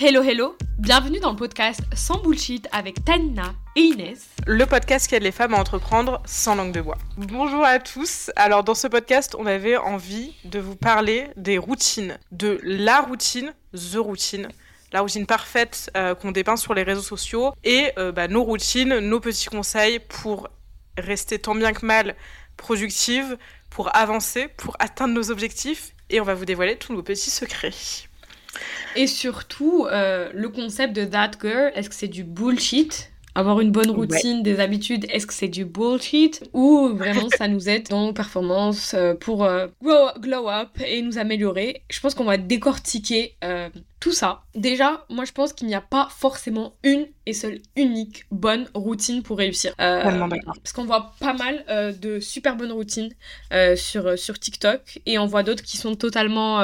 Hello hello, bienvenue dans le podcast Sans Bullshit avec Tanina et Inès. Le podcast qui aide les femmes à entreprendre sans langue de bois. Bonjour à tous. Alors dans ce podcast, on avait envie de vous parler des routines, de la routine, the routine, la routine parfaite euh, qu'on dépeint sur les réseaux sociaux et euh, bah, nos routines, nos petits conseils pour rester tant bien que mal productive, pour avancer, pour atteindre nos objectifs et on va vous dévoiler tous nos petits secrets. Et surtout, euh, le concept de That Girl, est-ce que c'est du bullshit? Avoir une bonne routine, des habitudes, est-ce que c'est du bullshit? Ou vraiment ça nous aide dans nos performances euh, pour euh, glow up et nous améliorer? Je pense qu'on va décortiquer tout ça. Déjà, moi je pense qu'il n'y a pas forcément une et seule unique bonne routine pour réussir. Euh, parce qu'on voit pas mal euh, de super bonnes routines euh, sur, sur TikTok et on voit d'autres qui sont totalement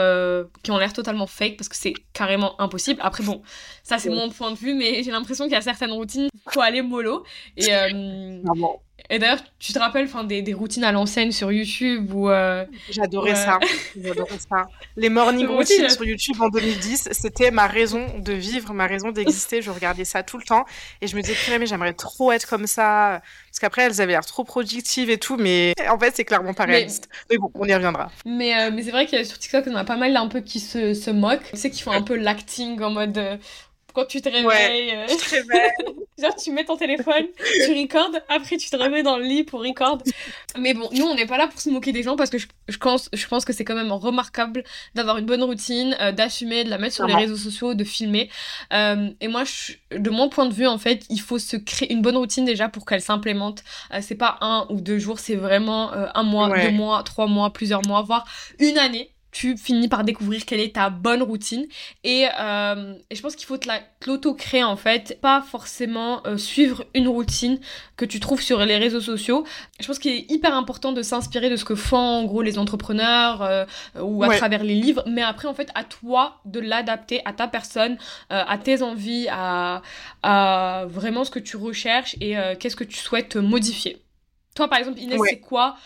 qui ont l'air totalement fake parce que c'est carrément impossible. Après bon, ça c'est mon point de vue mais j'ai l'impression qu'il y a certaines routines faut aller mollo et et d'ailleurs, tu te rappelles des, des routines à l'ancienne sur YouTube ou euh, J'adorais ça. J'adorais ça. Les morning routines sur YouTube en 2010, c'était ma raison de vivre, ma raison d'exister. Je regardais ça tout le temps et je me disais, mais j'aimerais trop être comme ça. Parce qu'après, elles avaient l'air trop productives et tout, mais en fait, c'est clairement pas réaliste. Mais, bon, on y reviendra. Mais, euh, mais c'est vrai qu'il y a sur TikTok, on a pas mal un peu qui se, se moquent. Tu sais, qui font un peu l'acting en mode. Quand tu te réveilles. Euh, tu te réveilles. genre, tu mets ton téléphone, tu recordes, après tu te remets dans le lit pour record. Mais bon, nous, on n'est pas là pour se moquer des gens parce que je, je pense, je pense que c'est quand même remarquable d'avoir une bonne routine, euh, d'assumer, de la mettre sur les réseaux sociaux, de filmer. Euh, et moi, de mon point de vue, en fait, il faut se créer une bonne routine déjà pour qu'elle s'implémente. c'est pas un ou deux jours, c'est vraiment un mois, deux mois, trois mois, plusieurs mois, voire une année tu finis par découvrir quelle est ta bonne routine. Et, euh, et je pense qu'il faut te l'auto-créer en fait, pas forcément euh, suivre une routine que tu trouves sur les réseaux sociaux. Je pense qu'il est hyper important de s'inspirer de ce que font en gros les entrepreneurs euh, ou à travers les livres, mais après en fait à toi de l'adapter à ta personne, à tes envies, à, à, vraiment ce que tu recherches et qu'est-ce que tu souhaites modifier. Toi par exemple Inès, c'est quoi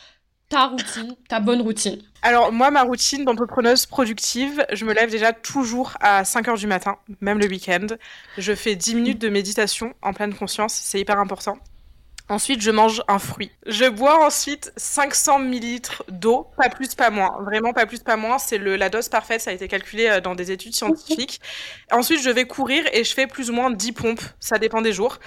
ta routine, ta bonne routine Alors moi, ma routine d'entrepreneuse productive, je me lève déjà toujours à 5h du matin, même le week-end. Je fais 10 minutes de méditation en pleine conscience, c'est hyper important. Ensuite, je mange un fruit. Je bois ensuite 500 ml d'eau, pas plus, pas moins. Vraiment pas plus, pas moins. C'est la dose parfaite, ça a été calculé euh, dans des études scientifiques. Ensuite, je vais courir et je fais plus ou moins 10 pompes, ça dépend des jours.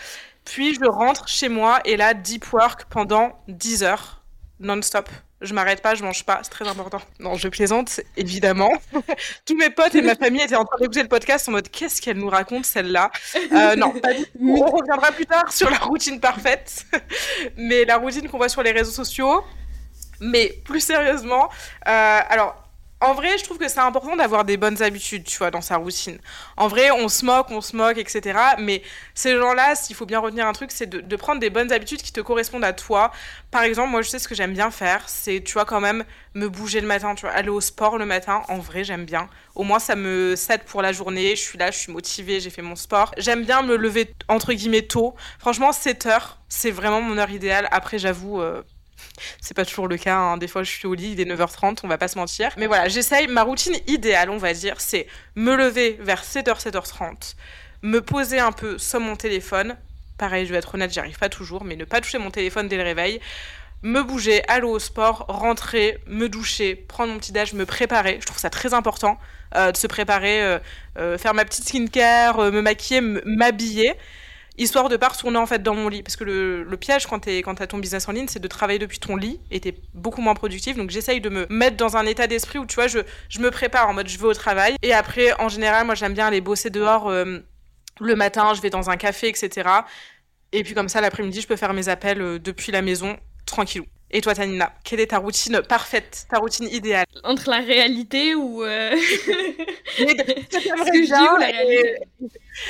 Puis, je rentre chez moi et là, deep work pendant 10 heures non-stop. Je m'arrête pas, je mange pas, c'est très important. Non, je plaisante, évidemment. Tous mes potes et ma famille étaient en train d'écouter le podcast en mode qu'est-ce qu'elle nous raconte celle-là? Euh, Non, pas du tout. On reviendra plus tard sur la routine parfaite, mais la routine qu'on voit sur les réseaux sociaux. Mais plus sérieusement, euh, alors en vrai, je trouve que c'est important d'avoir des bonnes habitudes, tu vois, dans sa routine. En vrai, on se moque, on se moque, etc. Mais ces gens-là, s'il faut bien retenir un truc, c'est de, prendre des bonnes habitudes qui te correspondent à toi. Par exemple, moi, je sais ce que j'aime bien faire, c'est, tu vois, quand même, me bouger le matin, tu vois, aller au sport le matin. En vrai, j'aime bien. Au moins, ça me cède pour la journée. Je suis là, je suis motivée, j'ai fait mon sport. J'aime bien me lever, entre guillemets, tôt. Franchement, 7 heures, c'est vraiment mon heure idéale. Après, j'avoue... Euh, c'est pas toujours le cas. Hein. Des fois, je suis au lit, il est 9h30, on va pas se mentir. Mais voilà, j'essaye. Ma routine idéale, on va dire, c'est me lever vers 7h, 7h30, me poser un peu sur mon téléphone. Pareil, je vais être honnête, j'y arrive pas toujours, mais ne pas toucher mon téléphone dès le réveil. Me bouger, aller au sport, rentrer, me doucher, prendre mon petit déj, me préparer. Je trouve ça très important euh, de se préparer, euh, euh, faire ma petite skincare, me maquiller, m'habiller histoire de pas retourner en fait dans mon lit. Parce que le, piège quand tu quand as ton business en ligne c'est de travailler depuis ton lit et t'es beaucoup moins productif. Donc j'essaye de me mettre dans un état d'esprit où tu vois je, je me prépare en mode je vais au travail. Et après en général moi j'aime bien aller bosser dehors euh, le matin je vais dans un café etc et puis comme ça l'après-midi je peux faire mes appels euh, depuis la maison tranquillou. Et toi, Tanina, quelle est ta routine parfaite, ta routine idéale? Entre la réalité ou. Euh... ce que je la réalité?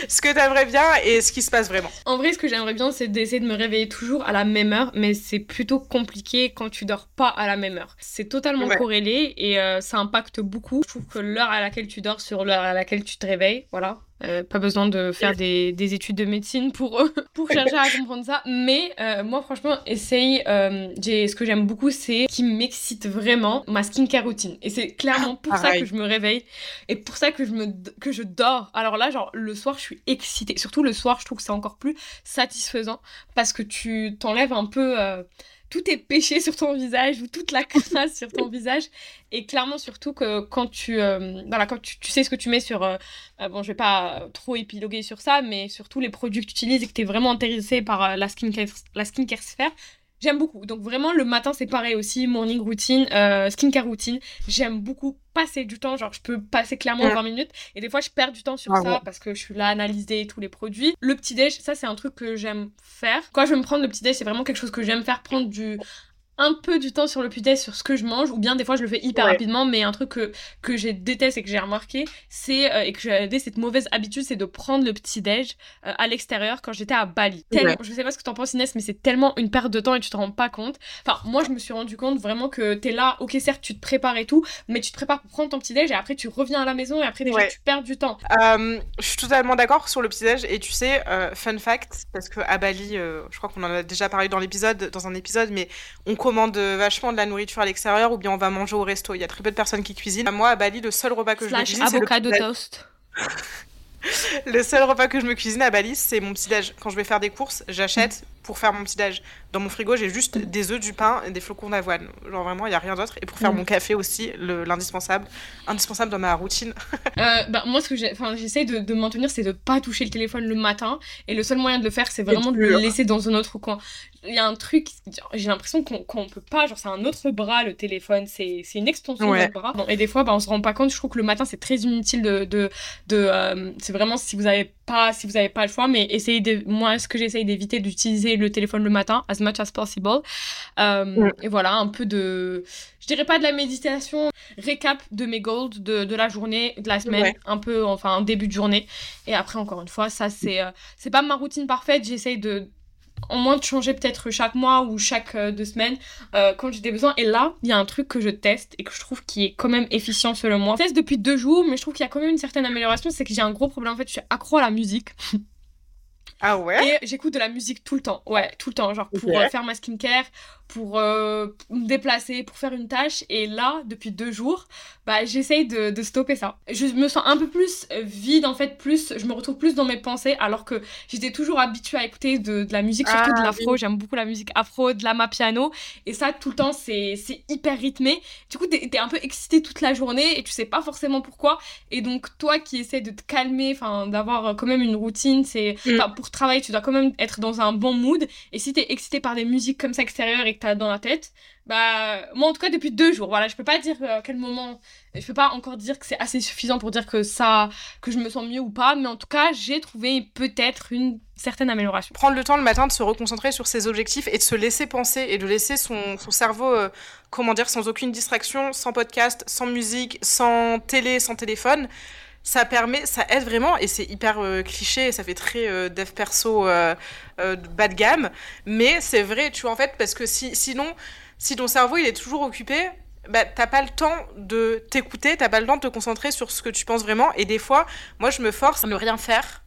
Ce que tu aimerais bien et ce qui se passe vraiment. En vrai, ce que j'aimerais bien, c'est d'essayer de me réveiller toujours à la même heure, mais c'est plutôt compliqué quand tu dors pas à la même heure. C'est totalement corrélé et euh, ça impacte beaucoup. Je trouve que l'heure à laquelle tu dors sur l'heure à laquelle tu te réveilles, voilà, euh, pas besoin de faire des, des, études de médecine pour, pour chercher à comprendre ça. Mais euh, moi, franchement, essaye. ce que j'aime beaucoup, c'est qui m'excite vraiment ma skincare routine. Et c'est clairement pour ça que je me réveille et pour ça que je, me, que je dors. Alors là, genre, le soir, je suis excitée. Surtout le soir, je trouve que c'est encore plus satisfaisant parce que tu t'enlèves un peu euh, tout est péché sur ton visage ou toute la crasse sur ton visage. Et clairement, surtout que quand tu, euh, voilà, quand tu, sais ce que tu mets sur. Euh, bon, je vais pas trop épiloguer sur ça, mais surtout les produits que tu utilises et que tu es vraiment intéressé par la, skincare, la skincare sphère, J'aime beaucoup. Donc vraiment, le matin, c'est pareil aussi. Morning routine, euh, skincare routine. J'aime beaucoup passer du temps. Genre, je peux passer clairement 20 minutes. Et des fois, je perds du temps sur ça parce que je suis là à analyser tous les produits. Le petit-déj, ça, c'est un truc que j'aime faire. Quand je vais me prendre le petit-déj, c'est vraiment quelque chose que j'aime faire. Prendre du un peu du temps sur le putain sur ce que je mange, ou bien des fois je le fais hyper rapidement, mais un truc que, que j'ai déteste et que j'ai remarqué, c'est, euh, et que j'ai cette mauvaise habitude, c'est de prendre le petit-déj euh, à l'extérieur quand j'étais à Bali. Je sais pas ce que t'en penses Inès, mais c'est tellement une perte de temps et tu te rends pas compte. Enfin, moi je me suis rendu compte vraiment que t'es là, ok certes tu te prépares et tout, mais tu te prépares pour prendre ton petit-déj et après tu reviens à la maison et après déjà tu perds du temps. Euh, je suis totalement d'accord sur le petit-déj et tu sais, fun fact, parce que à Bali, je crois qu'on en a déjà parlé dans l'épisode, dans un épisode, mais on commande vachement de la nourriture à l'extérieur ou bien on va manger au resto. Il y a très peu de personnes qui cuisinent. Moi, à Bali, le seul repas que je cuisine, c'est avocado toast. le seul repas que je me cuisine à Bali, c'est mon petit-déj. Quand je vais faire des courses, j'achète pour faire mon petit-déj. Dans mon frigo, j'ai juste des œufs, du pain et des flocons d'avoine. Genre vraiment, il n'y a rien d'autre. Et pour faire mm. mon café aussi, l'indispensable. Indispensable dans ma routine. Euh, bah, moi, ce que j'essaie de, de maintenir, c'est de pas toucher le téléphone le matin. Et le seul moyen de le faire, c'est vraiment de le laisser dans un autre coin. Il y a un truc, j'ai l'impression qu'on peut pas, genre c'est un autre bras le téléphone, c'est une extension de bras. et des fois, bah, on se rend pas compte. Je trouve que le matin, c'est très inutile de. de, de euh, c'est vraiment si vous avez pas, si vous avez pas le choix, mais essayez de. Moi, ce que j'essaye d'éviter d'utiliser le téléphone le matin, as much as possible. Euh, et voilà, un peu de. Je dirais pas de la méditation, récap de mes goals de, de la journée, de la semaine, un peu, enfin, un début de journée. Et après, encore une fois, ça, c'est euh, c'est pas ma routine parfaite. J'essaye de en moins de changer peut-être chaque mois ou chaque euh, deux semaines quand j'ai des besoins. Et là, il y a un truc que je teste et que je trouve qui est quand même efficient selon moi. Je teste depuis deux jours, mais je trouve qu'il y a quand même une certaine amélioration. C'est que j'ai un gros problème. En fait, je suis accro à la musique. Ah ouais? Et j'écoute de la musique tout le temps. Ouais, tout le temps. Genre pour euh, faire ma skincare, pour euh, me déplacer, pour faire une tâche. Et là, depuis deux jours, bah, j'essaye de, de, stopper ça. Je me sens un peu plus vide, en fait, plus, je me retrouve plus dans mes pensées, alors que j'étais toujours habituée à écouter de, de la musique, surtout de ah, l'afro. J'aime beaucoup la musique afro, de la piano. Et ça, tout le temps, c'est hyper rythmé. Du coup, t'es es un peu excité toute la journée et tu sais pas forcément pourquoi. Et donc, toi qui essaies de te calmer, enfin, d'avoir quand même une routine, c'est, mm. pour travailler, tu dois quand même être dans un bon mood. Et si t'es excité par des musiques comme ça extérieures et dans la tête, bah, moi en tout cas depuis deux jours, voilà, je peux pas dire euh, à quel moment, je peux pas encore dire que c'est assez suffisant pour dire que ça, que je me sens mieux ou pas, mais en tout cas, j'ai trouvé peut-être une certaine amélioration. Prendre le temps le matin de se reconcentrer sur ses objectifs et de se laisser penser et de laisser son, son cerveau, euh, comment dire, sans aucune distraction, sans podcast, sans musique, sans télé, sans téléphone ça permet, ça aide vraiment, et c'est hyper euh, cliché, ça fait très euh, dev perso euh, bas de gamme, mais c'est vrai, tu vois, en fait, parce que si, sinon, si ton cerveau il est toujours occupé, bah, t'as pas le temps de t'écouter, t'as pas le temps de te concentrer sur ce que tu penses vraiment, et des fois, moi je me force à ne rien faire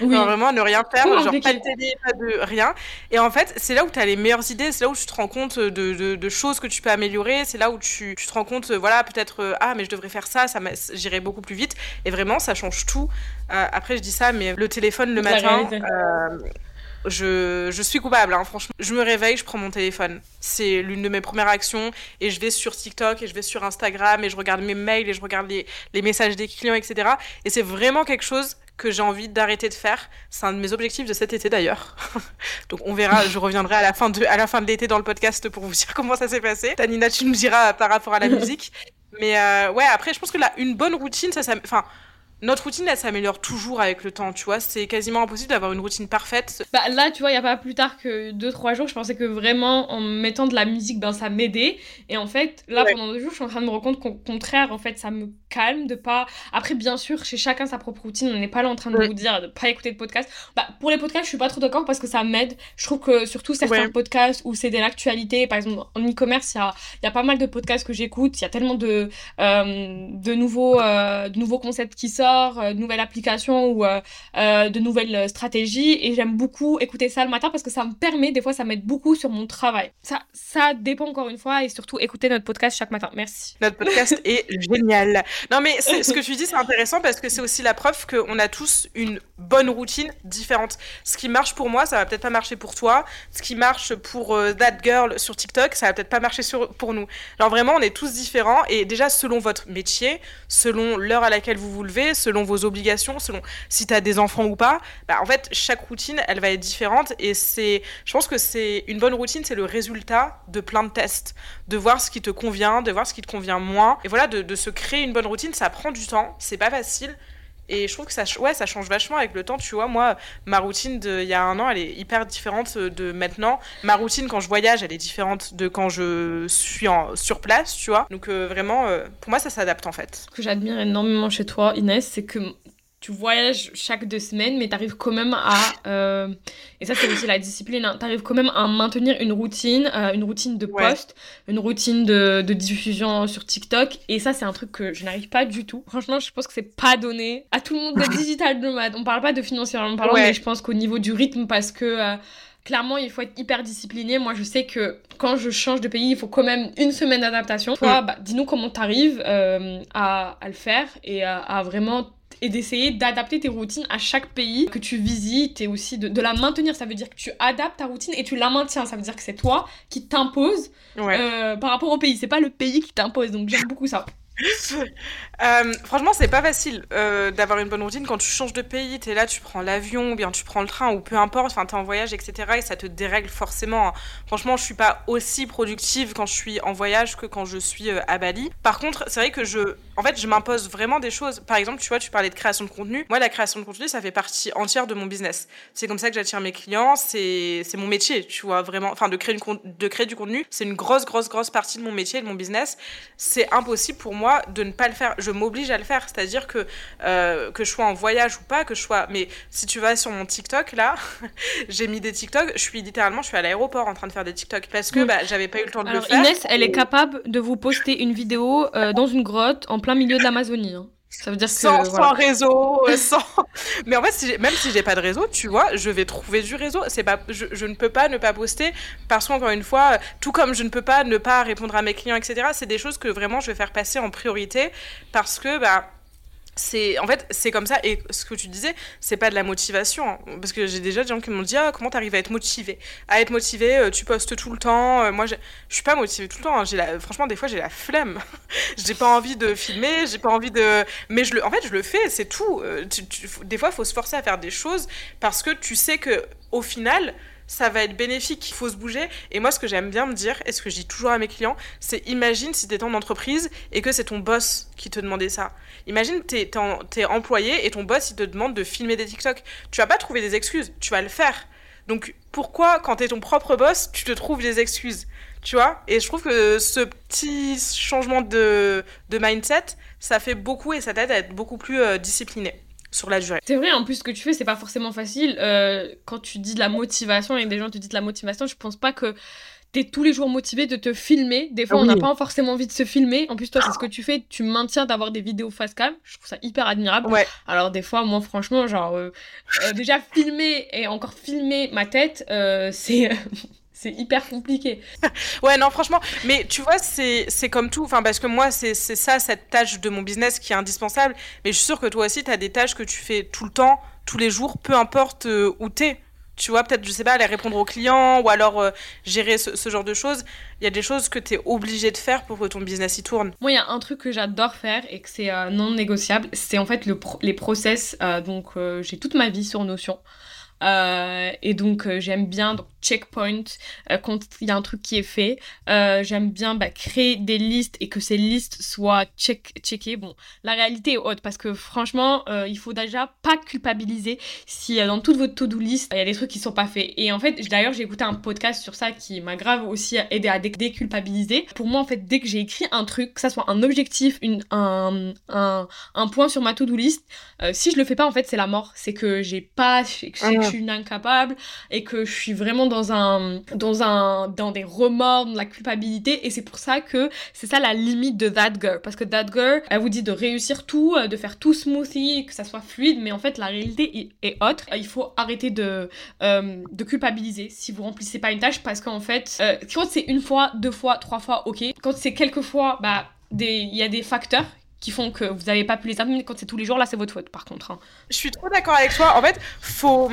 oui. vraiment, ne rien faire, genre pas de télé, pas de rien. Et en fait, c'est là où tu as les meilleures idées, c'est là où tu te rends compte de, de, choses que tu peux améliorer, c'est là où tu, tu, te rends compte, voilà, peut-être, euh, ah, mais je devrais faire ça, ça j'irai beaucoup plus vite. Et vraiment, ça change tout. Euh, après, je dis ça, mais le téléphone le matin. Euh, je, je, suis coupable, hein, franchement. Je me réveille, je prends mon téléphone. C'est l'une de mes premières actions. Et je vais sur TikTok, et je vais sur Instagram, et je regarde mes mails, et je regarde les, les messages des clients, etc. Et c'est vraiment quelque chose que j'ai envie d'arrêter de faire. C'est un de mes objectifs de cet été d'ailleurs. Donc on verra, je reviendrai à la fin de, à la fin de l'été dans le podcast pour vous dire comment ça s'est passé. Tanina, tu nous diras par rapport à la musique. Mais euh, ouais, après, je pense que là, une bonne routine, ça, ça, enfin, notre routine, elle s'améliore toujours avec le temps, tu vois. C'est quasiment impossible d'avoir une routine parfaite. Bah là, tu vois, il n'y a pas plus tard que 2-3 jours, je pensais que vraiment, en mettant de la musique, ben ça m'aidait. Et en fait, là, pendant deux jours, je suis en train de me rendre compte qu'au contraire, en fait, ça me calme de pas. Après, bien sûr, chez chacun sa propre routine, on n'est pas là en train de vous dire de pas écouter de podcast. Bah, pour les podcasts, je suis pas trop d'accord parce que ça m'aide. Je trouve que surtout certains podcasts où c'est de l'actualité, par exemple, en e-commerce, il y a, y a, pas mal de podcasts que j'écoute. Il y a tellement de, euh, de, nouveaux, euh, de nouveaux concepts qui sortent euh, de nouvelles applications ou euh, de nouvelles stratégies. Et j'aime beaucoup écouter ça le matin parce que ça me permet, des fois, ça m'aide beaucoup sur mon travail. Ça, ça dépend encore une fois et surtout écouter notre podcast chaque matin. Merci. Notre podcast est génial. Non, mais ce que tu dis, c'est intéressant parce que c'est aussi la preuve qu'on a tous une bonne routine différente. Ce qui marche pour moi, ça va peut-être pas marcher pour toi. Ce qui marche pour euh, That Girl sur TikTok, ça va peut-être pas marcher sur, pour nous. Alors vraiment, on est tous différents et déjà selon votre métier, selon l'heure à laquelle vous vous levez, selon vos obligations, selon si tu as des enfants ou pas, bah, en fait, chaque routine, elle va être différente et c'est, je pense que c'est une bonne routine, c'est le résultat de plein de tests, de voir ce qui te convient, de voir ce qui te convient moins et voilà, de, de se créer une bonne routine, ça prend du temps, c'est pas facile. Et je trouve que ça, ouais, ça change vachement avec le temps. Tu vois, moi, ma routine d'il y a un an, elle est hyper différente de maintenant. Ma routine quand je voyage, elle est différente de quand je suis en, sur place, tu vois. Donc euh, vraiment, euh, pour moi, ça s'adapte en fait. Ce que j'admire énormément chez toi, Inès, c'est que tu voyages chaque deux semaines, mais tu arrives quand même à... Euh, et ça, c'est aussi la discipline. Hein, tu arrives quand même à maintenir une routine, euh, une routine de post, une routine de, de, diffusion sur TikTok. Et ça, c'est un truc que je n'arrive pas du tout. Franchement, je pense que c'est pas donné à tout le monde de digital nomade. On parle pas de financièrement parlant, mais je pense qu'au niveau du rythme, parce que... Euh, clairement, il faut être hyper discipliné. Moi, je sais que quand je change de pays, il faut quand même une semaine d'adaptation. Toi, bah, dis-nous comment tu arrives à, à, le faire et à, à vraiment et d'essayer d'adapter tes routines à chaque pays que tu visites et aussi de, la maintenir. Ça veut dire que tu adaptes ta routine et tu la maintiens. Ça veut dire que c'est toi qui t'impose euh, par rapport au pays. C'est pas le pays qui t'impose. Donc j'aime beaucoup ça. Euh, franchement, c'est pas facile euh, d'avoir une bonne routine quand tu changes de pays. Tu es là, tu prends l'avion, ou bien tu prends le train, ou peu importe, enfin, tu es en voyage, etc. Et ça te dérègle forcément. Hein. Franchement, je suis pas aussi productive quand je suis en voyage que quand je suis euh, à Bali. Par contre, c'est vrai que je, en fait, je m'impose vraiment des choses. Par exemple, tu vois, tu parlais de création de contenu. Moi, la création de contenu, ça fait partie entière de mon business. C'est comme ça que j'attire mes clients. C'est mon métier, tu vois, vraiment. Enfin, de créer, de créer du contenu, c'est une grosse, grosse, grosse partie de mon métier, de mon business. C'est impossible pour moi de ne pas le faire. Je m'oblige à le faire. C'est-à-dire que, euh, que je sois en voyage ou pas, que je sois. Mais si tu vas sur mon TikTok, là, j'ai mis des TikTok. Je suis littéralement, je suis à l'aéroport en train de faire des TikTok parce que bah, j'avais pas eu le temps de le faire. Inès, elle est capable de vous poster une vidéo euh, dans une grotte en plein milieu de l'Amazonie. Hein. Ça veut dire que, sans, sans réseau, euh, sans. Mais en fait, si même si j'ai pas de réseau, tu vois, je vais trouver du réseau. C'est pas, je, je, ne peux pas ne pas poster parce qu'encore une fois, tout comme je ne peux pas ne pas répondre à mes clients, etc. C'est des choses que vraiment je vais faire passer en priorité parce que bah c'est en fait c'est comme ça et ce que tu disais c'est pas de la motivation hein. parce que j'ai déjà des gens qui m'ont dit ah, comment t'arrives à être motivé? À être motivé euh, tu postes tout le temps euh, moi je suis pas motivée tout le temps hein. j'ai la franchement des fois j'ai la flemme j'ai pas envie de filmer j'ai pas envie de mais je le en fait je le fais c'est tout euh, des fois faut se forcer à faire des choses parce que tu sais que au final ça va être bénéfique, il faut se bouger. Et moi, ce que j'aime bien me dire, et ce que je dis toujours à mes clients, c'est imagine si tu étais en entreprise et que c'est ton boss qui te demandait ça. Imagine, tu es, employé et ton boss, il te demande de filmer des TikTok. Tu vas pas trouver des excuses, tu vas le faire. Donc pourquoi, quand tu es ton propre boss, tu te trouves des excuses? Tu vois? Et je trouve que ce petit changement de, de mindset, ça fait beaucoup et ça t'aide à être beaucoup plus euh, discipliné sur la durée. C'est vrai, en plus, ce que tu fais, c'est pas forcément facile. Euh, quand tu dis de la motivation et des gens te disent de la motivation, je pense pas que t'es tous les jours motivé de te filmer. Des fois, ah on n'a pas forcément envie de se filmer. En plus, toi, c'est ce que tu fais. Tu maintiens d'avoir des vidéos face cam. Je trouve ça hyper admirable. Ouais. Alors, des fois, moi, franchement, genre, euh, euh, déjà filmer et encore filmer ma tête, c'est. c'est hyper compliqué. ouais, non, franchement, mais tu vois, c'est comme tout, enfin, parce que moi, c'est ça, cette tâche de mon business qui est indispensable, mais je suis sûre que toi aussi, tu as des tâches que tu fais tout le temps, tous les jours, peu importe euh, où tu es. Tu vois, peut-être, je sais pas, aller répondre aux clients ou alors euh, gérer ce, genre de choses. Il y a des choses que tu es obligé de faire pour que ton business y tourne. Moi, il y a un truc que j'adore faire et que c'est euh, non négociable. C'est en fait le les process. donc, j'ai toute ma vie sur Notion. et donc, j'aime bien checkpoint euh, quand il y a un truc qui est fait. Euh, j'aime bien bah, créer des listes et que ces listes soient check checkées. Bon, la réalité est haute parce que franchement, euh, il faut déjà pas culpabiliser si dans toute votre to-do list, il y a des trucs qui sont pas faits. Et en fait, d'ailleurs, j'ai écouté un podcast sur ça qui m'a grave aussi aidé à déculpabiliser. Pour moi, en fait, dès que j'ai écrit un truc, que ça soit un objectif, une, un, un, un point sur ma to-do list, si je le fais pas, en fait, c'est la mort. C'est que j'ai pas, que je suis incapable et que je suis vraiment dans dans un, dans un, dans des remords, dans la culpabilité. Et c'est pour ça que c'est ça la limite de That Girl. Parce que That Girl, elle vous dit de réussir tout, euh, de faire tout smoothie, que ça soit fluide. Mais en fait, la réalité est autre. Il faut arrêter de, euh, de culpabiliser si vous remplissez pas une tâche. Parce qu'en fait, euh, quand c'est une fois, deux fois, trois fois, ok. Quand c'est quelques fois, bah, il y a des facteurs qui font que vous n'avez pas pu les atteindre. Quand c'est tous les jours, là, c'est votre faute, par contre. hein. Je suis trop d'accord avec toi. En fait, faut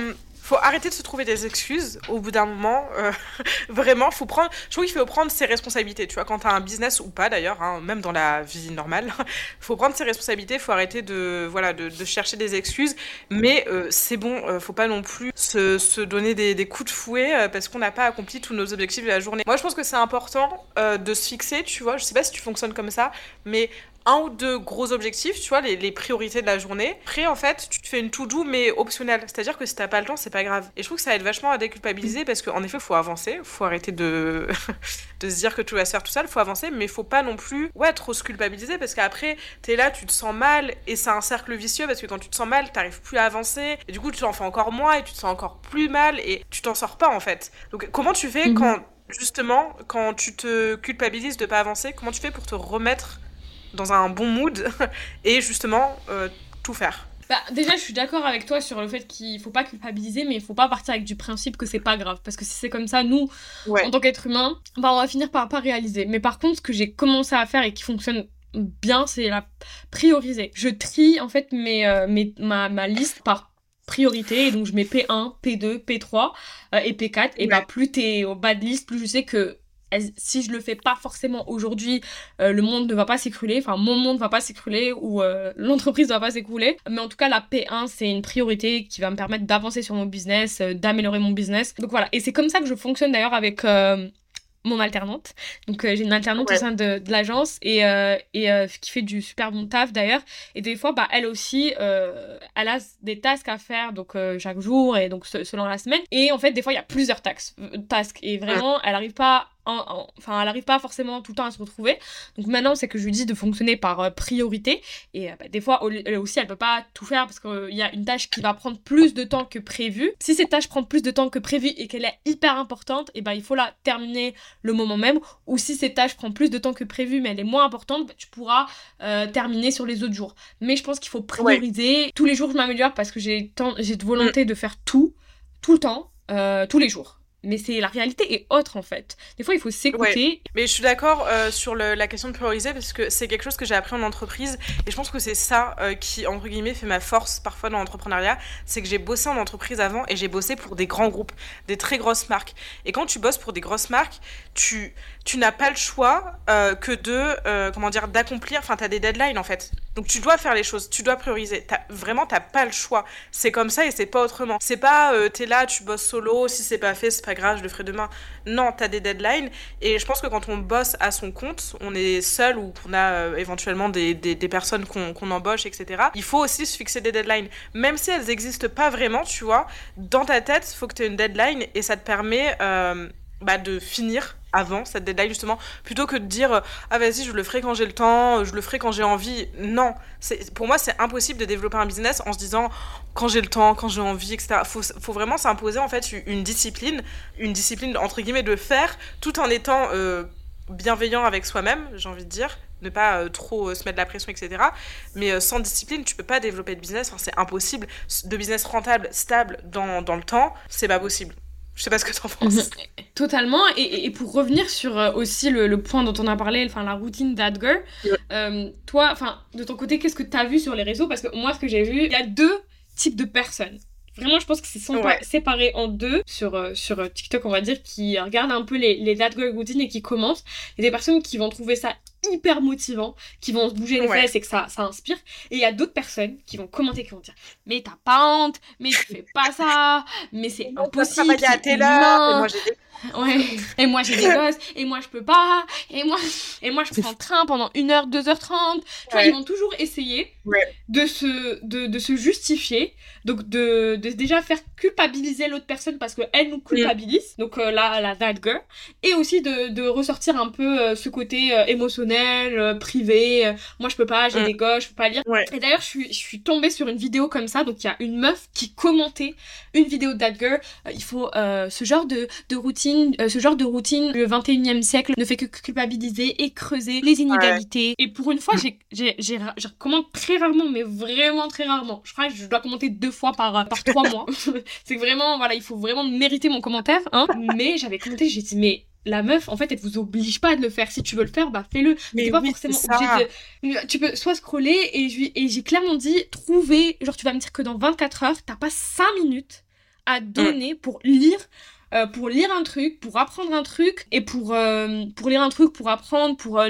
faut arrêter de se trouver des excuses au bout d'un moment. euh, vraiment, faut prendre. Je trouve qu'il faut prendre ses responsabilités. Tu vois, quand t'as un business ou pas d'ailleurs, hein, même dans la vie normale, faut prendre ses responsabilités. Faut arrêter de voilà de, chercher des excuses. Mais euh, c'est bon, euh, faut pas non plus se, donner des, des coups de fouet parce qu'on n'a pas accompli tous nos objectifs de la journée. Moi, je pense que c'est important de se fixer. Tu vois, je sais pas si tu fonctionnes comme ça, mais un ou deux gros objectifs, tu vois, les, les priorités de la journée. Après, en fait, tu te fais une to-do, mais optionnelle. C'est-à-dire que si t'as pas le temps, c'est pas grave. Et je trouve que ça aide vachement à déculpabiliser parce qu'en effet, faut avancer. Faut arrêter de... de se dire que tout va se faire tout seul. Faut avancer, mais faut pas non plus, ouais, trop se culpabiliser parce qu'après, t'es là, tu te sens mal et c'est un cercle vicieux parce que quand tu te sens mal, t'arrives plus à avancer. Et du coup, tu en fais encore moins et tu te sens encore plus mal et tu t'en sors pas, en fait. Donc, comment tu fais Mhm. quand, justement, quand tu te culpabilises de pas avancer, comment tu fais pour te remettre dans un bon mood et justement euh, tout faire. Bah, déjà, je suis d'accord avec toi sur le fait qu'il faut pas culpabiliser, mais il faut pas partir avec du principe que c'est pas grave. Parce que si c'est comme ça, nous, Ouais. en tant qu'être humain, bah, on va finir par pas réaliser. Mais par contre, ce que j'ai commencé à faire et qui fonctionne bien, c'est la prioriser. Je trie en fait mes, euh, mes- ma, ma liste par priorité. Et donc, je mets P1, P2, P3 euh, et P4. Et bah, Ouais. plus t'es au bas de liste, plus je sais que si je le fais pas forcément aujourd'hui, euh, le monde ne va pas s'écrouler, enfin mon monde va pas s'écrouler ou euh, l'entreprise ne va pas s'écrouler. Mais en tout cas, la P1, c'est une priorité qui va me permettre d'avancer sur mon business, euh, d'améliorer mon business. Donc voilà, et c'est comme ça que je fonctionne d'ailleurs avec mon alternante. Donc euh, j'ai une alternante Ouais. au sein de, de l'agence et, euh, et euh, qui fait du super bon taf d'ailleurs. Et des fois, bah, elle aussi, elle a des tasks à faire donc chaque jour et donc se- selon la semaine. Et en fait, des fois, il y a plusieurs tasks. tasks et vraiment, elle arrive pas enfin elle arrive pas forcément tout le temps à se retrouver. Donc maintenant c'est que je lui dis de fonctionner par euh, priorité. Et euh, bah, des fois elle aussi elle peut pas tout faire parce qu'il y a une tâche qui va prendre plus de temps que prévu. Si cette tâche prend plus de temps que prévu et qu'elle est hyper importante et ben il faut la terminer le moment même. Ou si cette tâche prend plus de temps que prévu mais elle est moins importante bah, tu pourras euh, terminer sur les autres jours. Mais je pense qu'il faut prioriser. Tous les jours je m'améliore parce que j'ai tant- j'ai de volonté de faire tout tout le temps euh, tous les jours mais c'est la réalité est autre en fait des fois il faut s'écouter Mais je suis d'accord euh, sur la question de prioriser parce que c'est quelque chose que j'ai appris en entreprise et je pense que c'est ça euh, qui, entre guillemets, fait ma force parfois dans l'entrepreneuriat. C'est que j'ai bossé en entreprise avant et j'ai bossé pour des grands groupes, des très grosses marques. Et quand tu bosses pour des grosses marques, tu, tu n'as pas le choix euh, que de, comment dire, d'accomplir, enfin, tu as des deadlines en fait. Donc tu dois faire les choses, tu dois prioriser. T'as- vraiment, t'as pas le choix. C'est comme ça et c'est pas autrement. C'est pas, euh, t'es là, tu bosses solo, si c'est pas fait, c'est pas grave, je le ferai demain. Non, t'as des deadlines. Et je pense que quand on bosse à son compte, on est seul ou qu'on a euh, éventuellement des, des, personnes qu'on embauche, etc. Il faut aussi se fixer des deadlines. Même si elles n'existent pas vraiment, tu vois, dans ta tête, faut que tu aies une deadline et ça te permet euh, bah, de finir avant cette deadline justement plutôt que de dire euh, ah vas-y je le ferai quand j'ai le temps euh, je le ferai quand j'ai envie. Non. Pour moi c'est impossible de développer un business en se disant quand j'ai le temps quand j'ai envie etc faut, faut vraiment s'imposer en fait une discipline une discipline entre guillemets de faire tout en étant euh, bienveillant avec soi-même j'ai envie de dire. Ne pas trop se mettre de la pression etc mais sans discipline tu peux pas développer de business. Enfin, c'est impossible. De business rentable stable dans, dans le temps c'est pas possible je sais pas ce que t'en penses. Totalement. Et, pour revenir sur euh, aussi le, le point dont on a parlé, enfin la routine d'Adger, Ouais. euh, toi, enfin de ton côté, qu'est-ce que tu as vu sur les réseaux? Parce que moi, ce que j'ai vu, il y a deux types de personnes. Vraiment, je pense que c'est Ouais. séparé en deux sur, euh, sur euh, TikTok, on va dire, qui regardent un peu les, les Adger routines et qui commentent. Il y a des personnes qui vont trouver ça hyper motivant, qui vont se bouger les Ouais. fesses et que ça, ça inspire. Et il y a d'autres personnes qui vont commenter, qui vont dire Mais t'as pas honte, mais tu fais pas ça, mais c'est impossible. Moi j'ai des Ouais. Et moi j'ai des gosses, et moi je peux pas, et moi, et moi je prends le train pendant 1h, 2h30. Tu vois, Ouais. ils vont toujours essayer Ouais. de, se, de, de se justifier, donc de, de déjà faire culpabiliser l'autre personne parce qu'elle nous culpabilise, donc euh, la, la that girl, et aussi de, de ressortir un peu euh, ce côté euh, émotionnel, euh, privé. moi je peux pas, j'ai Mm. des gosses, je peux pas lire. Ouais. Et d'ailleurs, je suis, je suis tombée sur une vidéo comme ça, donc il y a une meuf qui commentait une vidéo de that girl. Il faut ce genre de, de routine, euh, ce genre de routine, le 21e siècle ne fait que culpabiliser et creuser les inégalités. Et pour une fois, j'ai, j'ai, j'ai, ra- je commente très rarement, mais vraiment très rarement. Je crois que je dois commenter deux fois par, euh, par trois mois. c'est que vraiment, voilà, il faut vraiment mériter mon commentaire, hein. Mais j'avais commenté, j'ai dit, mais la meuf, en fait, elle vous oblige pas de le faire. Si tu veux le faire, bah fais-le. Mais t'es pas forcément obligé de. Tu peux soit scroller et, et j'ai clairement dit trouver. Genre, tu vas me dire que dans 24 heures, t'as pas 5 minutes à mm. donner pour lire euh, pour lire un truc, pour apprendre un truc, et pour, euh, pour lire un truc, pour apprendre, pour... Euh,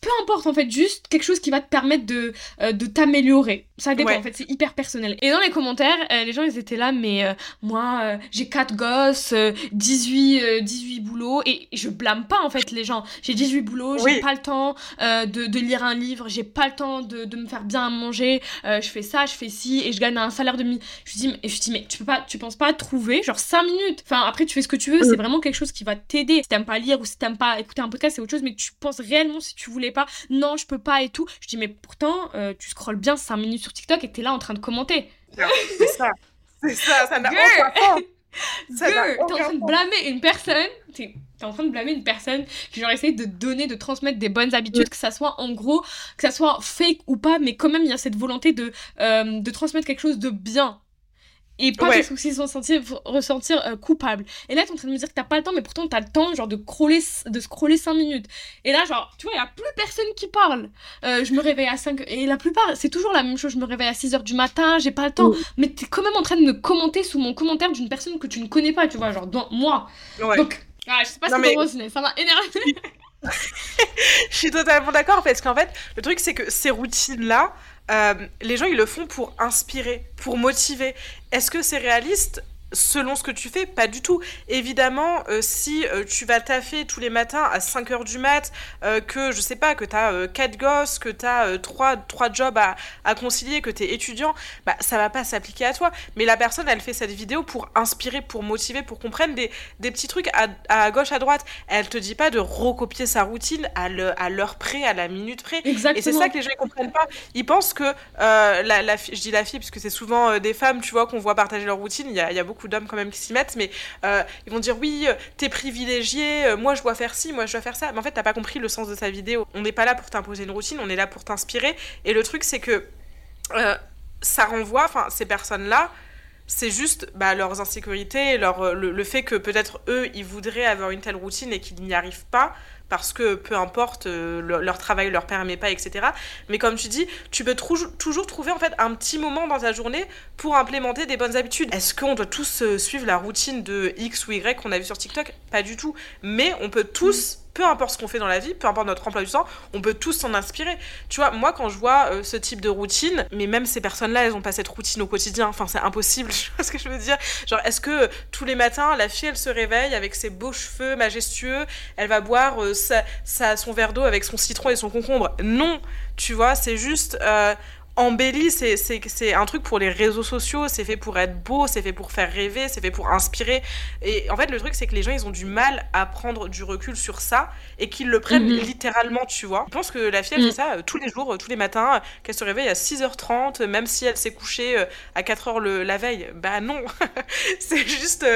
peu importe en fait, juste quelque chose qui va te permettre de, de t'améliorer. Ça dépend en fait, c'est hyper personnel. Et dans les commentaires, les gens ils étaient là, mais moi j'ai 4 gosses, 18, 18 boulots, et je blâme pas en fait les gens. J'ai 18 boulots, j'ai pas le temps de, de, lire un livre, j'ai pas le temps de, de, me faire bien à manger, je fais ça, je fais ci, et je gagne un salaire de mi. Je dis, mais, je dis, mais tu peux pas, tu penses pas trouver genre 5 minutes. Enfin après tu fais ce que tu veux, c'est mm. vraiment quelque chose qui va t'aider. Si t'aimes pas lire ou si t'aimes pas écouter un podcast, c'est autre chose, mais tu penses réellement si tu voulais pas, non, je peux pas et tout. Je dis, mais pourtant, euh, tu scrolles bien 5 minutes sur TikTok et t'es là en train de commenter. C'est ça, c'est ça, ça n'a aucun sens. T'es en train de blâmer une personne, t'es en train de blâmer une personne qui genre essaye de donner, de transmettre des bonnes habitudes, que ça soit en gros, que ça soit fake ou pas, mais quand même il y a cette volonté de, euh, de transmettre quelque chose de bien et pas ouais. parce qu'ils sont sentir, ressentir euh, coupable. Et là, t'es en train de me dire que t'as pas le temps, mais pourtant t'as le temps, genre, de scroller, de scroller 5 minutes. Et là, genre, tu vois, il y a plus personne qui parle. Euh, je me réveille à 5 et la plupart, c'est toujours la même chose. Je me réveille à 6 heures du matin, j'ai pas le temps. Mais t'es quand même en train de me commenter sous mon commentaire d'une personne que tu ne connais pas, tu vois, genre, dans, moi. Donc, ah, je sais pas non, ce mais... ça m'a énervé. je suis totalement d'accord parce qu'en fait, le truc, c'est que ces routines-là, euh, les gens, ils le font pour inspirer, pour motiver. Est-ce que c'est réaliste? Selon ce que tu fais, pas du tout. Évidemment, euh, si euh, tu vas taffer tous les matins à 5 heures du mat, euh, que je sais pas, que tu as 4 gosses, que tu as 3, jobs à, à, concilier, que tu es étudiant, bah, ça va pas s'appliquer à toi. Mais la personne, elle fait cette vidéo pour inspirer, pour motiver, pour qu'on prenne des, des petits trucs à, à, gauche, à droite. Elle te dit pas de recopier sa routine à l'heure près, à la minute près. Exactement. Et c'est ça que les gens ne comprennent pas. Ils pensent que, la, la, je dis la fille, puisque c'est souvent des femmes, tu vois, qu'on voit partager leur routine. Il y a, y a beaucoup beaucoup d'hommes quand même qui s'y mettent, mais euh, ils vont dire oui, euh, t'es privilégié, euh, moi je dois faire ci, moi je dois faire ça. Mais en fait, t'as pas compris le sens de sa vidéo. On n'est pas là pour t'imposer une routine, on est là pour t'inspirer. Et le truc, c'est que ça renvoie, enfin, ces personnes-là, c'est juste bah, leurs insécurités, leur, le, le fait que peut-être eux, ils voudraient avoir une telle routine et qu'ils n'y arrivent pas parce que peu importe, euh, leur, travail leur permet pas, etc. Mais comme tu dis, tu peux toujours trouver en fait un petit moment dans ta journée pour implémenter des bonnes habitudes. Est-ce qu'on doit tous euh, suivre la routine de X ou Y qu'on a vu sur TikTok? Pas du tout. Mais on peut tous peu importe ce qu'on fait dans la vie, peu importe notre emploi du temps, on peut tous s'en inspirer. Tu vois, moi quand je vois euh, ce type de routine, mais même ces personnes-là, elles ont pas cette routine au quotidien. Enfin, c'est impossible. Tu vois ce que je veux dire? Genre, est-ce que euh, tous les matins, la fille, elle se réveille avec ses beaux cheveux majestueux, elle va boire euh, sa, son verre d'eau avec son citron et son concombre? Non, tu vois, c'est juste embelli, c'est un truc pour les réseaux sociaux, c'est fait pour être beau, c'est fait pour faire rêver, c'est fait pour inspirer. Et en fait, le truc, c'est que les gens, ils ont du mal à prendre du recul sur ça et qu'ils le prennent mhm. littéralement, tu vois. Je pense que la fille, elle fait mhm. ça euh, tous les jours, euh, tous les matins, euh, qu'elle se réveille à 6h30, même si elle s'est couchée à 4h le, la veille. Bah non, c'est juste...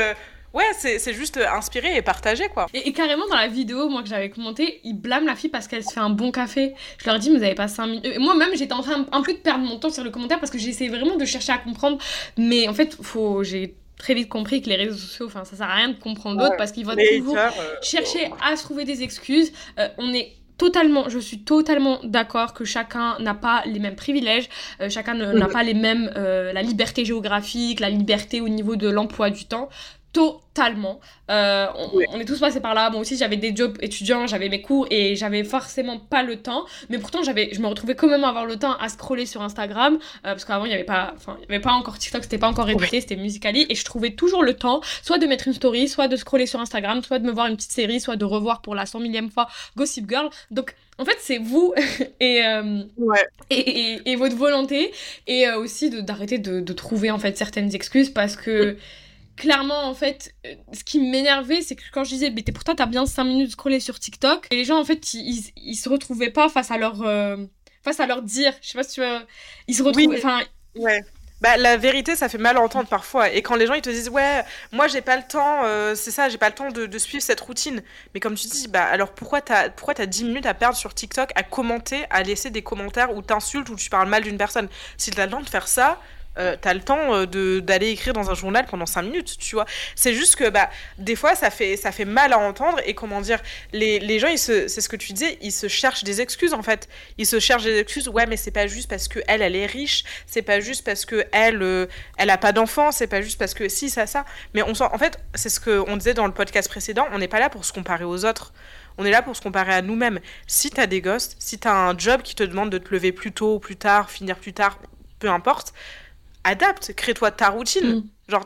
Ouais, c'est juste inspiré et partagé, quoi. Et, carrément, dans la vidéo, moi, que j'avais commenté, il blâme la fille parce qu'elle se fait un bon café. Je leur dis, mais vous avez pas 5 minutes. Moi-même, j'étais en train un peu de perdre mon temps sur le commentaire parce que j'essayais vraiment de chercher à comprendre. Mais en fait, faut... j'ai très vite compris que les réseaux sociaux, enfin, ça sert à rien de comprendre d'autres parce qu'ils vont toujours euh, chercher à se trouver des excuses. Euh, on est totalement, je suis totalement d'accord que chacun n'a pas les mêmes privilèges, euh, chacun n'a pas les mêmes, la liberté géographique, la liberté au niveau de l'emploi du temps totalement. Euh, on, est tous passés par là. Moi aussi, j'avais des jobs étudiants, j'avais mes cours et j'avais forcément pas le temps. Mais pourtant, j'avais, je me retrouvais quand même à avoir le temps à scroller sur Instagram euh, parce qu'avant, il n'y avait pas, enfin, il y avait pas encore TikTok, c'était pas encore édité, c'était Musicali et je trouvais toujours le temps, soit de mettre une story, soit de scroller sur Instagram, soit de me voir une petite série, soit de revoir pour la cent millième fois Gossip Girl. Donc, en fait, c'est vous et, euh, et, et, votre volonté et aussi d'arrêter de, de, trouver en fait certaines excuses parce que clairement, en fait, euh, ce qui m'énervait, c'est que quand je disais, mais t'es pourtant, t'as bien 5 minutes de scroller sur TikTok, et les gens, en fait, ils, ils, se retrouvaient pas face à leur, euh, face à leur dire. Je sais pas si tu vois. Ils se retrouvaient. Enfin. Ouais. Bah, la vérité, ça fait mal à entendre parfois. Et quand les gens ils te disent ouais, moi j'ai pas le temps, euh, c'est ça, j'ai pas le temps de, de, suivre cette routine. Mais comme tu dis, bah alors pourquoi t'as pourquoi as 10 minutes à perdre sur TikTok à commenter, à laisser des commentaires où t'insultes ou tu parles mal d'une personne? Si t'as le temps de faire ça, euh, t'as le temps euh, de d'aller écrire dans un journal pendant 5 minutes, tu vois. C'est juste que bah des fois ça fait ça fait mal à entendre et comment dire les, les gens ils se c'est ce que tu disais, ils se cherchent des excuses en fait. Ils se cherchent des excuses. Ouais, mais c'est pas juste parce que elle elle est riche, c'est pas juste parce que elle euh, elle a pas d'enfant, c'est pas juste parce que si ça ça. Mais on en fait, c'est ce que on disait dans le podcast précédent, on n'est pas là pour se comparer aux autres. On est là pour se comparer à nous-mêmes. Si t'as des gosses, si t'as un job qui te demande de te lever plus tôt ou plus tard, finir plus tard, peu importe, adapte, crée-toi ta routine. Mm. Genre,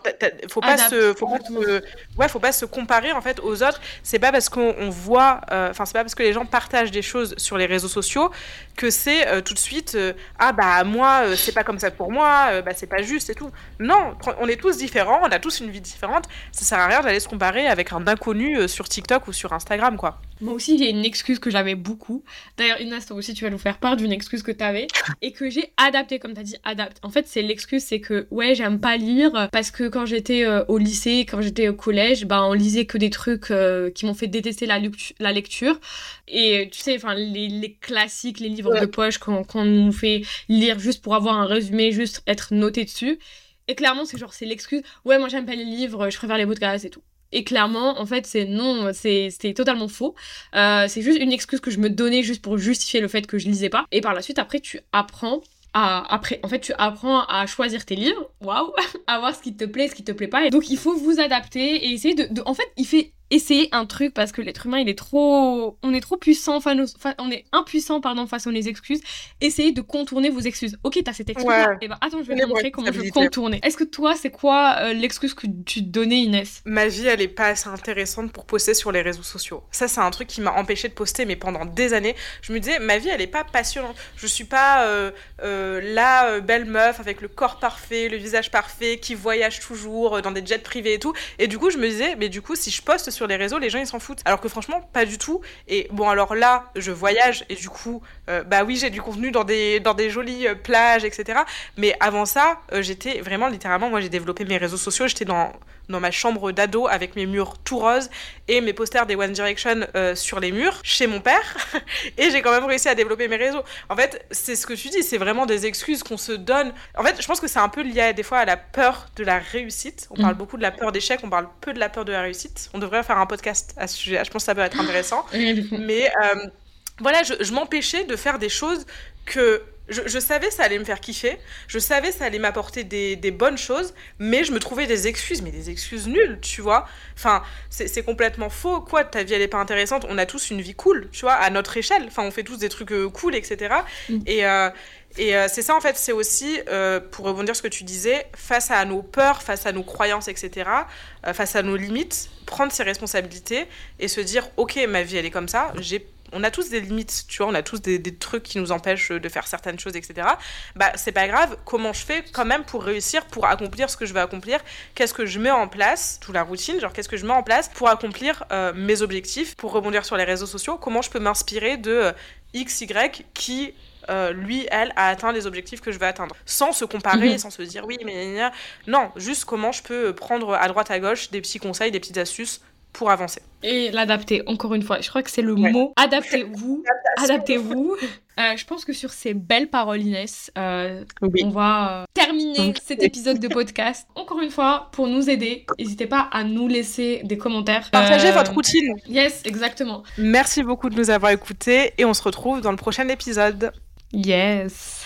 faut pas se, faut pas se, ouais, faut pas se comparer en fait aux autres. C'est pas parce qu'on voit, euh, enfin, c'est pas parce que les gens partagent des choses sur les réseaux sociaux que c'est euh, tout de suite, euh, ah bah moi, c'est pas comme ça pour moi, bah c'est pas juste et tout. Non, on est tous différents, on a tous une vie différente. Ça sert à rien d'aller se comparer avec un inconnu sur TikTok ou sur Instagram, quoi. Moi aussi, j'ai une excuse que j'avais beaucoup. D'ailleurs, Inès, toi aussi, tu vas nous faire part d'une excuse que tu avais et que j'ai adaptée, comme tu as dit, adapte. En fait, c'est l'excuse, c'est que, ouais, j'aime pas lire parce que quand j'étais euh, au lycée, quand j'étais au collège, bah, on lisait que des trucs euh, qui m'ont fait détester la, la, lecture. Et tu sais, enfin, les, classiques, les livres de poche qu'on nous fait lire juste pour avoir un résumé, juste être noté dessus. Et clairement, c'est genre, c'est l'excuse. Ouais, moi, j'aime pas les livres, je préfère les podcasts et tout. Et clairement, en fait, c'est non, c'était totalement faux. Euh, c'est juste une excuse que je me donnais juste pour justifier le fait que je lisais pas. Et par la suite, après, tu apprends à, après, en fait, tu apprends à choisir tes livres, waouh, à voir ce qui te plaît, ce qui te plaît pas. Et donc, il faut vous adapter et essayer de, de en fait, il fait essayer un truc parce que l'être humain il est trop on est trop puissant enfin on est impuissant pardon face aux excuses. Essayez de contourner vos excuses. Ok t'as cette excuse et eh ben attends je vais te montrer comment je contourner est-ce que toi c'est quoi euh, l'excuse que tu donnais Inès? Ma vie elle est pas assez intéressante pour poster sur les réseaux sociaux. Ça c'est un truc qui m'a empêché de poster mais pendant des années je me disais ma vie elle est pas passionnante. Je suis pas euh, euh, la belle meuf avec le corps parfait le visage parfait qui voyage toujours dans des jets privés et tout. Et du coup je me disais mais du coup si je poste sur les réseaux, les gens ils s'en foutent. Alors que franchement, pas du tout. Et bon, alors là, je voyage et du coup, euh, bah oui, j'ai du contenu dans des, dans des jolies euh, plages, etc. Mais avant ça, euh, j'étais vraiment littéralement, moi j'ai développé mes réseaux sociaux, j'étais dans dans ma chambre d'ado avec mes murs tout roses et mes posters des One Direction sur les murs chez mon père. et j'ai quand même réussi à développer mes réseaux. En fait, c'est ce que tu dis, c'est vraiment des excuses qu'on se donne. En fait, je pense que c'est un peu lié des fois à la peur de la réussite. On parle mm. beaucoup de la peur d'échec, on parle peu de la peur de la réussite. On devrait faire un podcast à ce sujet. Je pense que ça peut être intéressant. Mais euh, voilà, je, je m'empêchais de faire des choses que je, savais ça allait me faire kiffer, je savais ça allait m'apporter des, bonnes choses, mais je me trouvais des excuses, mais des excuses nulles, tu vois. Enfin, c'est complètement faux, quoi, ta vie elle est pas intéressante, on a tous une vie cool, tu vois, à notre échelle. Enfin, on fait tous des trucs euh, cool, etc. Et, euh, et euh, c'est ça, en fait, c'est aussi, pour rebondir sur ce que tu disais, face à nos peurs, face à nos croyances, etc., face à nos limites, prendre ses responsabilités et se dire, ok, ma vie elle est comme ça, on a tous des limites, tu vois, on a tous des, trucs qui nous empêchent de faire certaines choses, etc. Bah, c'est pas grave, comment je fais quand même pour réussir, pour accomplir ce que je veux accomplir? Qu'est-ce que je mets en place, toute la routine, genre qu'est-ce que je mets en place pour accomplir euh, mes objectifs, pour rebondir sur les réseaux sociaux Comment je peux m'inspirer de euh, X, Y qui euh, lui, elle, a atteint les objectifs que je veux atteindre. Sans se comparer, mhm. sans se dire oui, mais non, juste comment je peux prendre à droite, à gauche des petits conseils, des petites astuces pour avancer. Et l'adapter, encore une fois, je crois que c'est le mot. Adaptez-vous. Adaptez-vous. Euh, je pense que sur ces belles paroles, Inès, euh, on va euh, terminer cet épisode de podcast. Encore une fois, pour nous aider, n'hésitez pas à nous laisser des commentaires. Partagez votre routine. Yes, exactement. Merci beaucoup de nous avoir écoutés et on se retrouve dans le prochain épisode. Yes.